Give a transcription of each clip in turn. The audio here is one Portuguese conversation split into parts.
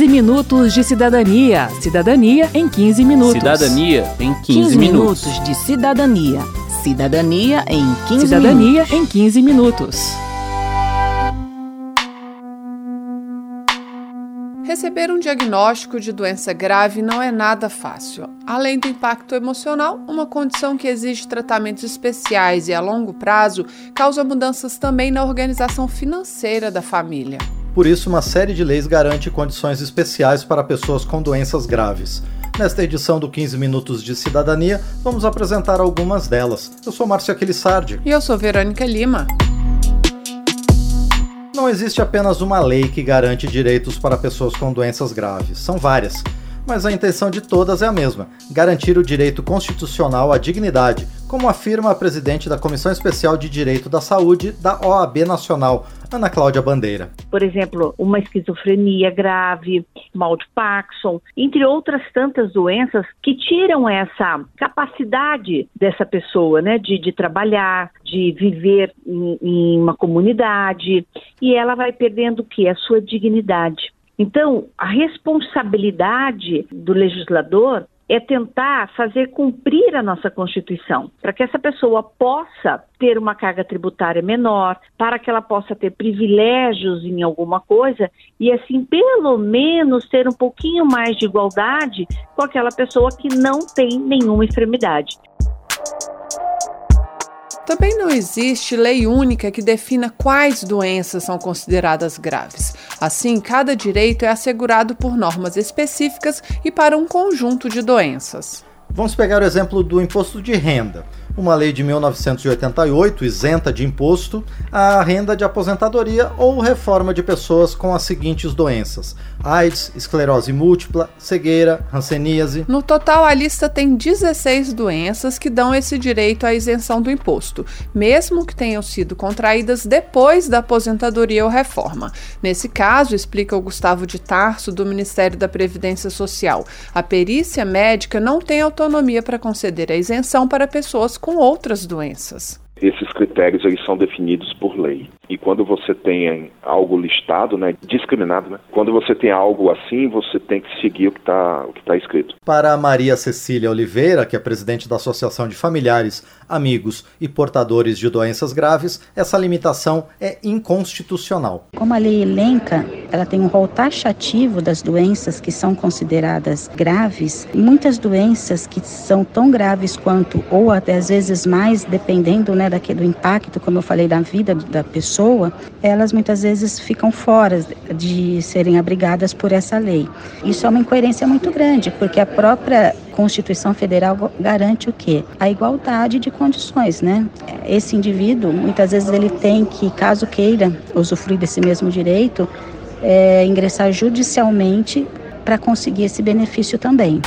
15 minutos de cidadania. Cidadania em 15 minutos. Cidadania em 15, 15 minutos. minutos de cidadania. Cidadania em 15 Cidadania minutos. em 15 minutos. Receber um diagnóstico de doença grave não é nada fácil. Além do impacto emocional, uma condição que exige tratamentos especiais e a longo prazo causa mudanças também na organização financeira da família. Por isso, uma série de leis garante condições especiais para pessoas com doenças graves. Nesta edição do 15 Minutos de Cidadania, vamos apresentar algumas delas. Eu sou Márcio Aquilissardi. E eu sou Verônica Lima. Não existe apenas uma lei que garante direitos para pessoas com doenças graves, são várias. Mas a intenção de todas é a mesma: garantir o direito constitucional à dignidade, como afirma a presidente da Comissão Especial de Direito da Saúde da OAB Nacional, Ana Cláudia Bandeira. Por exemplo, uma esquizofrenia grave, mal de Parkinson, entre outras tantas doenças que tiram essa capacidade dessa pessoa, né, de, de trabalhar, de viver em, em uma comunidade, e ela vai perdendo o que? A sua dignidade. Então, a responsabilidade do legislador é tentar fazer cumprir a nossa Constituição, para que essa pessoa possa ter uma carga tributária menor, para que ela possa ter privilégios em alguma coisa e assim pelo menos ter um pouquinho mais de igualdade com aquela pessoa que não tem nenhuma enfermidade. Também não existe lei única que defina quais doenças são consideradas graves. Assim, cada direito é assegurado por normas específicas e para um conjunto de doenças. Vamos pegar o exemplo do imposto de renda uma lei de 1988 isenta de imposto a renda de aposentadoria ou reforma de pessoas com as seguintes doenças: AIDS, esclerose múltipla, cegueira, hanseníase. No total, a lista tem 16 doenças que dão esse direito à isenção do imposto, mesmo que tenham sido contraídas depois da aposentadoria ou reforma. Nesse caso, explica o Gustavo de Tarso, do Ministério da Previdência Social, a perícia médica não tem autonomia para conceder a isenção para pessoas com outras doenças. Esses critérios eles são definidos por lei. E quando você tem algo listado, né, discriminado, né, quando você tem algo assim, você tem que seguir o que está tá escrito. Para Maria Cecília Oliveira, que é presidente da Associação de Familiares, Amigos e Portadores de Doenças Graves, essa limitação é inconstitucional. Como a lei elenca, ela tem um rol taxativo das doenças que são consideradas graves, muitas doenças que são tão graves quanto, ou até às vezes mais, dependendo né, daquele, do impacto, como eu falei, da vida da pessoa, elas muitas vezes ficam fora de serem abrigadas por essa lei. Isso é uma incoerência muito grande, porque a própria Constituição Federal garante o quê? A igualdade de condições, né? Esse indivíduo, muitas vezes ele tem que, caso queira usufruir desse mesmo direito, é, ingressar judicialmente para conseguir esse benefício também.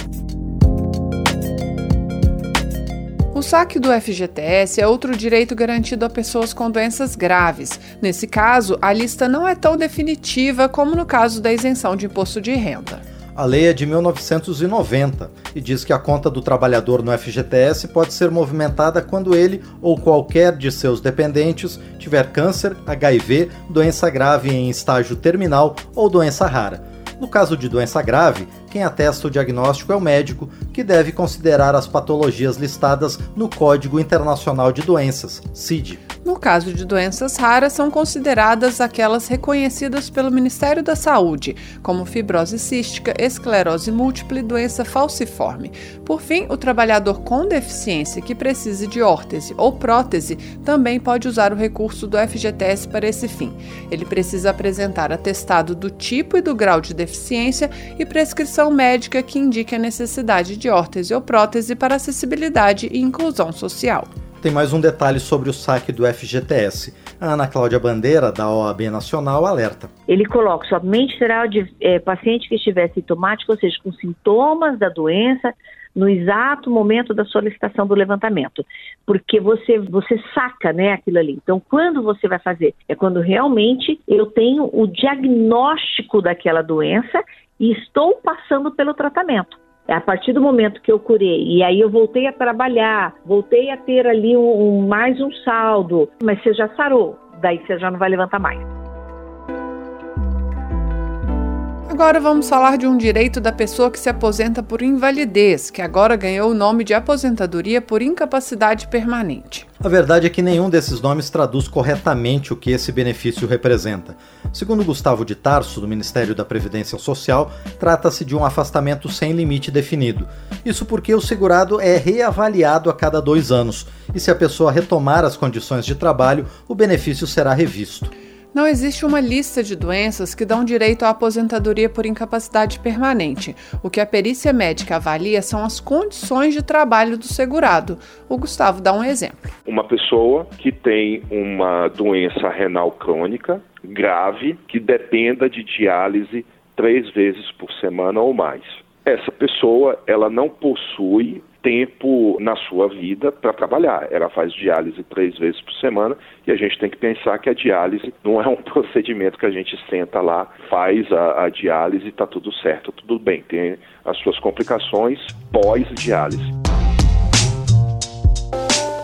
O saque do FGTS é outro direito garantido a pessoas com doenças graves. Nesse caso, a lista não é tão definitiva como no caso da isenção de imposto de renda. A lei é de 1990 e diz que a conta do trabalhador no FGTS pode ser movimentada quando ele ou qualquer de seus dependentes tiver câncer, HIV, doença grave em estágio terminal ou doença rara. No caso de doença grave, quem atesta o diagnóstico é o médico, que deve considerar as patologias listadas no Código Internacional de Doenças, CID. No caso de doenças raras, são consideradas aquelas reconhecidas pelo Ministério da Saúde, como fibrose cística, esclerose múltipla e doença falciforme. Por fim, o trabalhador com deficiência que precise de órtese ou prótese também pode usar o recurso do FGTS para esse fim. Ele precisa apresentar atestado do tipo e do grau de deficiência e prescrição médica que indique a necessidade de órtese ou prótese para acessibilidade e inclusão social. Tem mais um detalhe sobre o saque do FGTS. A Ana Cláudia Bandeira, da OAB Nacional, alerta. Ele coloca somente será de é, paciente que estiver sintomático, ou seja, com sintomas da doença, no exato momento da solicitação do levantamento, porque você você saca, né, aquilo ali. Então, quando você vai fazer? É quando realmente eu tenho o diagnóstico daquela doença e estou passando pelo tratamento. A partir do momento que eu curei e aí eu voltei a trabalhar, voltei a ter ali um, um mais um saldo, mas você já sarou, daí você já não vai levantar mais. Agora vamos falar de um direito da pessoa que se aposenta por invalidez, que agora ganhou o nome de aposentadoria por incapacidade permanente. A verdade é que nenhum desses nomes traduz corretamente o que esse benefício representa. Segundo Gustavo de Tarso, do Ministério da Previdência Social, trata-se de um afastamento sem limite definido. Isso porque o segurado é reavaliado a cada dois anos, e se a pessoa retomar as condições de trabalho, o benefício será revisto. Não existe uma lista de doenças que dão direito à aposentadoria por incapacidade permanente. O que a perícia médica avalia são as condições de trabalho do segurado. O Gustavo dá um exemplo. Uma pessoa que tem uma doença renal crônica grave que dependa de diálise três vezes por semana ou mais. Essa pessoa ela não possui tempo na sua vida para trabalhar. Ela faz diálise três vezes por semana e a gente tem que pensar que a diálise não é um procedimento que a gente senta lá, faz a, a diálise e está tudo certo, tudo bem. Tem as suas complicações pós-diálise.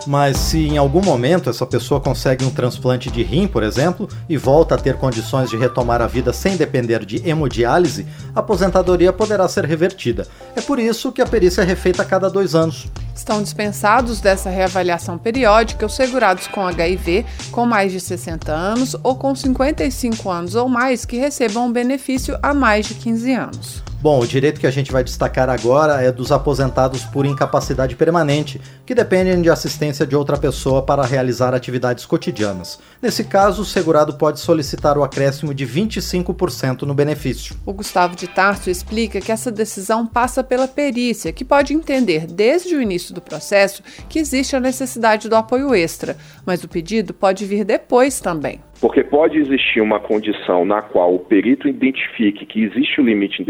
Mas se em algum momento essa pessoa consegue um transplante de rim, por exemplo, e volta a ter condições de retomar a vida sem depender de hemodiálise, a aposentadoria poderá ser revertida. É por isso que a perícia é refeita a cada dois anos. Estão dispensados dessa reavaliação periódica os segurados com HIV, com mais de 60 anos ou com 55 anos ou mais que recebam um benefício há mais de 15 anos. Bom, o direito que a gente vai destacar agora é dos aposentados por incapacidade permanente, que dependem de assistência de outra pessoa para realizar atividades cotidianas. Nesse caso, o segurado pode solicitar o acréscimo de 25% no benefício. O Gustavo de Tarso explica que essa decisão passa pela perícia, que pode entender desde o início do processo que existe a necessidade do apoio extra, mas o pedido pode vir depois também. Porque pode existir uma condição na qual o perito identifique que existe o um limite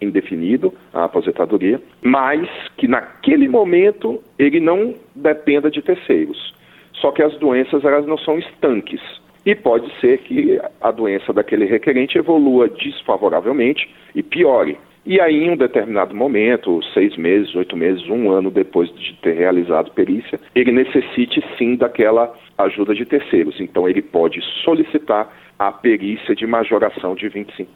indefinido à aposentadoria, mas que naquele momento ele não dependa de terceiros. Só que as doenças elas não são estanques. E pode ser que a doença daquele requerente evolua desfavoravelmente e piore. E aí, em um determinado momento, seis meses, oito meses, um ano depois de ter realizado perícia, ele necessite sim daquela ajuda de terceiros. Então, ele pode solicitar a perícia de majoração de 25%.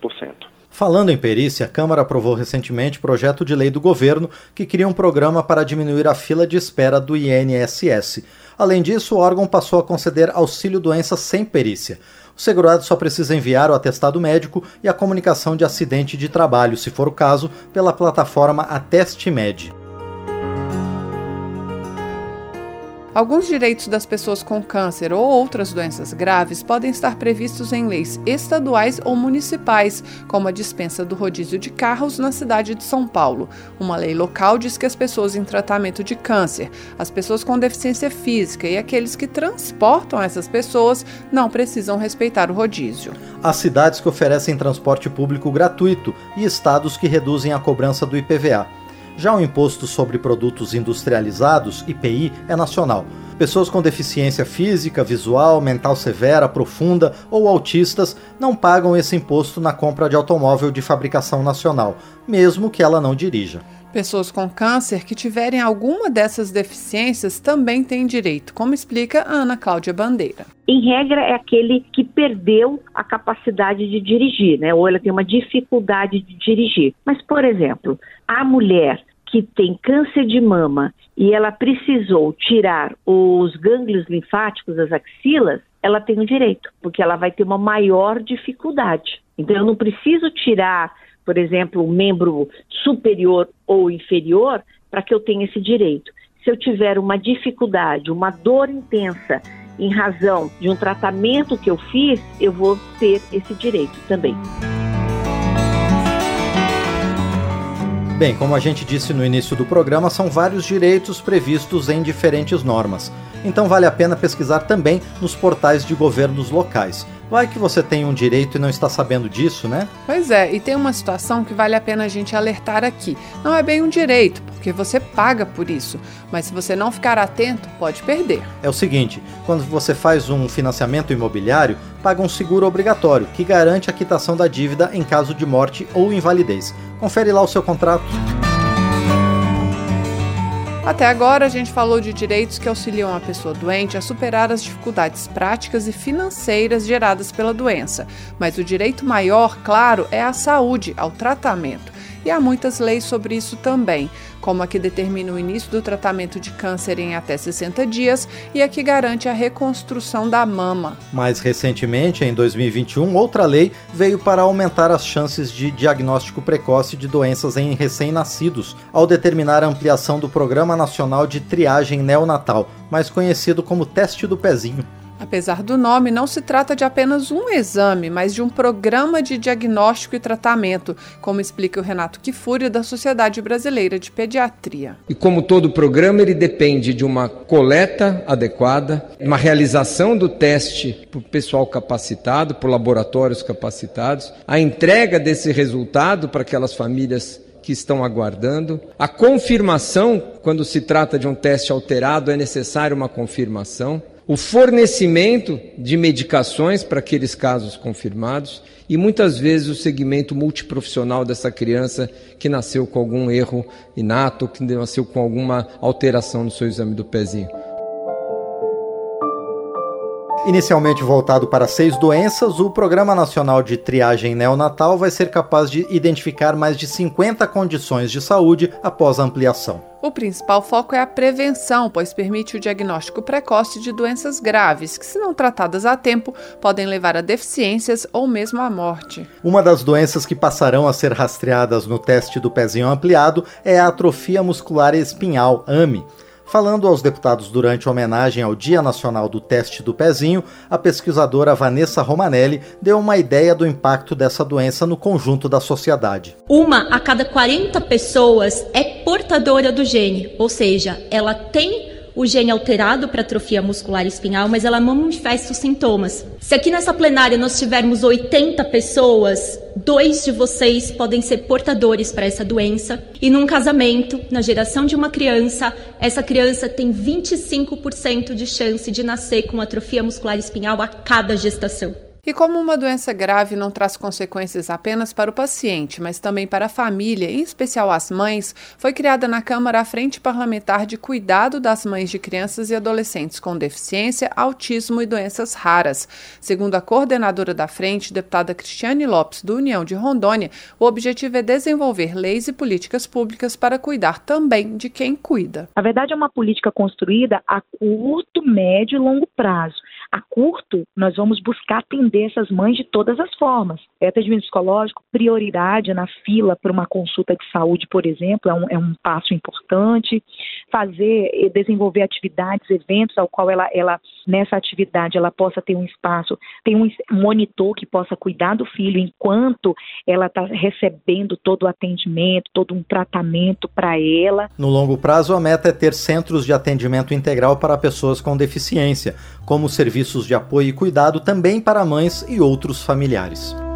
Falando em perícia, a Câmara aprovou recentemente projeto de lei do governo que cria um programa para diminuir a fila de espera do INSS. Além disso, o órgão passou a conceder auxílio doença sem perícia. O segurado só precisa enviar o atestado médico e a comunicação de acidente de trabalho, se for o caso, pela plataforma AtesteMed. Alguns direitos das pessoas com câncer ou outras doenças graves podem estar previstos em leis estaduais ou municipais, como a dispensa do rodízio de carros na cidade de São Paulo. Uma lei local diz que as pessoas em tratamento de câncer, as pessoas com deficiência física e aqueles que transportam essas pessoas não precisam respeitar o rodízio. Há cidades que oferecem transporte público gratuito e estados que reduzem a cobrança do IPVA. Já o Imposto sobre Produtos Industrializados, IPI, é nacional. Pessoas com deficiência física, visual, mental severa, profunda ou autistas não pagam esse imposto na compra de automóvel de fabricação nacional, mesmo que ela não dirija. Pessoas com câncer que tiverem alguma dessas deficiências também têm direito, como explica a Ana Cláudia Bandeira. Em regra, é aquele que perdeu a capacidade de dirigir, né? Ou ela tem uma dificuldade de dirigir. Mas, por exemplo, a mulher que tem câncer de mama e ela precisou tirar os gânglios linfáticos das axilas, ela tem o direito, porque ela vai ter uma maior dificuldade. Então, eu não preciso tirar, por exemplo, o membro superior ou inferior para que eu tenha esse direito. Se eu tiver uma dificuldade, uma dor intensa em razão de um tratamento que eu fiz, eu vou ter esse direito também. Bem, como a gente disse no início do programa, são vários direitos previstos em diferentes normas. Então vale a pena pesquisar também nos portais de governos locais. Vai que você tem um direito e não está sabendo disso, né? Pois é, e tem uma situação que vale a pena a gente alertar aqui. Não é bem um direito, porque você paga por isso, mas se você não ficar atento, pode perder. É o seguinte: quando você faz um financiamento imobiliário, paga um seguro obrigatório que garante a quitação da dívida em caso de morte ou invalidez. Confere lá o seu contrato. Até agora, a gente falou de direitos que auxiliam a pessoa doente a superar as dificuldades práticas e financeiras geradas pela doença. Mas o direito maior, claro, é a saúde, ao tratamento. E há muitas leis sobre isso também, como a que determina o início do tratamento de câncer em até 60 dias e a que garante a reconstrução da mama. Mais recentemente, em 2021, outra lei veio para aumentar as chances de diagnóstico precoce de doenças em recém-nascidos, ao determinar a ampliação do Programa Nacional de Triagem Neonatal, mais conhecido como Teste do Pezinho. Apesar do nome, não se trata de apenas um exame, mas de um programa de diagnóstico e tratamento, como explica o Renato Kifuri, da Sociedade Brasileira de Pediatria. E como todo programa, ele depende de uma coleta adequada, uma realização do teste por pessoal capacitado, por laboratórios capacitados, a entrega desse resultado para aquelas famílias que estão aguardando. A confirmação, quando se trata de um teste alterado, é necessária uma confirmação o fornecimento de medicações para aqueles casos confirmados e muitas vezes o segmento multiprofissional dessa criança que nasceu com algum erro inato, que nasceu com alguma alteração no seu exame do pezinho. Inicialmente voltado para seis doenças, o Programa Nacional de Triagem Neonatal vai ser capaz de identificar mais de 50 condições de saúde após a ampliação. O principal foco é a prevenção, pois permite o diagnóstico precoce de doenças graves, que, se não tratadas a tempo, podem levar a deficiências ou mesmo à morte. Uma das doenças que passarão a ser rastreadas no teste do pezinho ampliado é a atrofia muscular espinhal, AME. Falando aos deputados durante a homenagem ao Dia Nacional do Teste do Pezinho, a pesquisadora Vanessa Romanelli deu uma ideia do impacto dessa doença no conjunto da sociedade. Uma a cada 40 pessoas é portadora do gene, ou seja, ela tem o gene alterado para atrofia muscular espinhal, mas ela manifesta os sintomas. Se aqui nessa plenária nós tivermos 80 pessoas, dois de vocês podem ser portadores para essa doença. E num casamento, na geração de uma criança, essa criança tem 25% de chance de nascer com atrofia muscular espinhal a cada gestação. E como uma doença grave não traz consequências apenas para o paciente, mas também para a família, em especial as mães, foi criada na Câmara a Frente Parlamentar de Cuidado das Mães de Crianças e Adolescentes com Deficiência, Autismo e Doenças Raras. Segundo a coordenadora da frente, deputada Cristiane Lopes, do União de Rondônia, o objetivo é desenvolver leis e políticas públicas para cuidar também de quem cuida. Na verdade, é uma política construída a curto, médio e longo prazo. A curto, nós vamos buscar atender essas mães de todas as formas. É atendimento psicológico, prioridade na fila para uma consulta de saúde, por exemplo, é um, é um passo importante. Fazer, desenvolver atividades, eventos ao qual ela, ela, nessa atividade, ela possa ter um espaço, tem um monitor que possa cuidar do filho enquanto ela está recebendo todo o atendimento, todo um tratamento para ela. No longo prazo, a meta é ter centros de atendimento integral para pessoas com deficiência, como serviços de apoio e cuidado também para mães e outros familiares.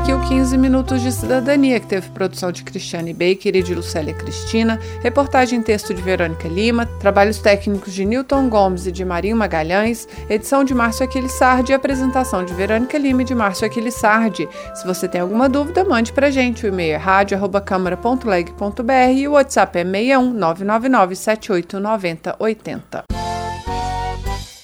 Aqui o 15 Minutos de Cidadania, que teve produção de Cristiane Baker e de Lucélia Cristina, reportagem e texto de Verônica Lima, trabalhos técnicos de Newton Gomes e de Marinho Magalhães, edição de Márcio Aquilissardi e apresentação de Verônica Lima e de Márcio Aquilissardi. Se você tem alguma dúvida, mande pra gente. O e-mail é rádio.câmara.leg.br e o WhatsApp é 61 999 78 90 80.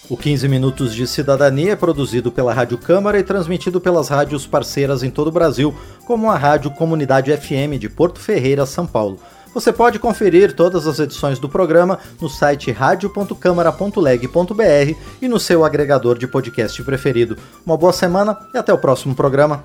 O 15 Minutos de Cidadania é produzido pela Rádio Câmara e transmitido pelas rádios parceiras em todo o Brasil, como a Rádio Comunidade FM de Porto Ferreira, São Paulo. Você pode conferir todas as edições do programa no site radio.câmara.leg.br e no seu agregador de podcast preferido. Uma boa semana e até o próximo programa.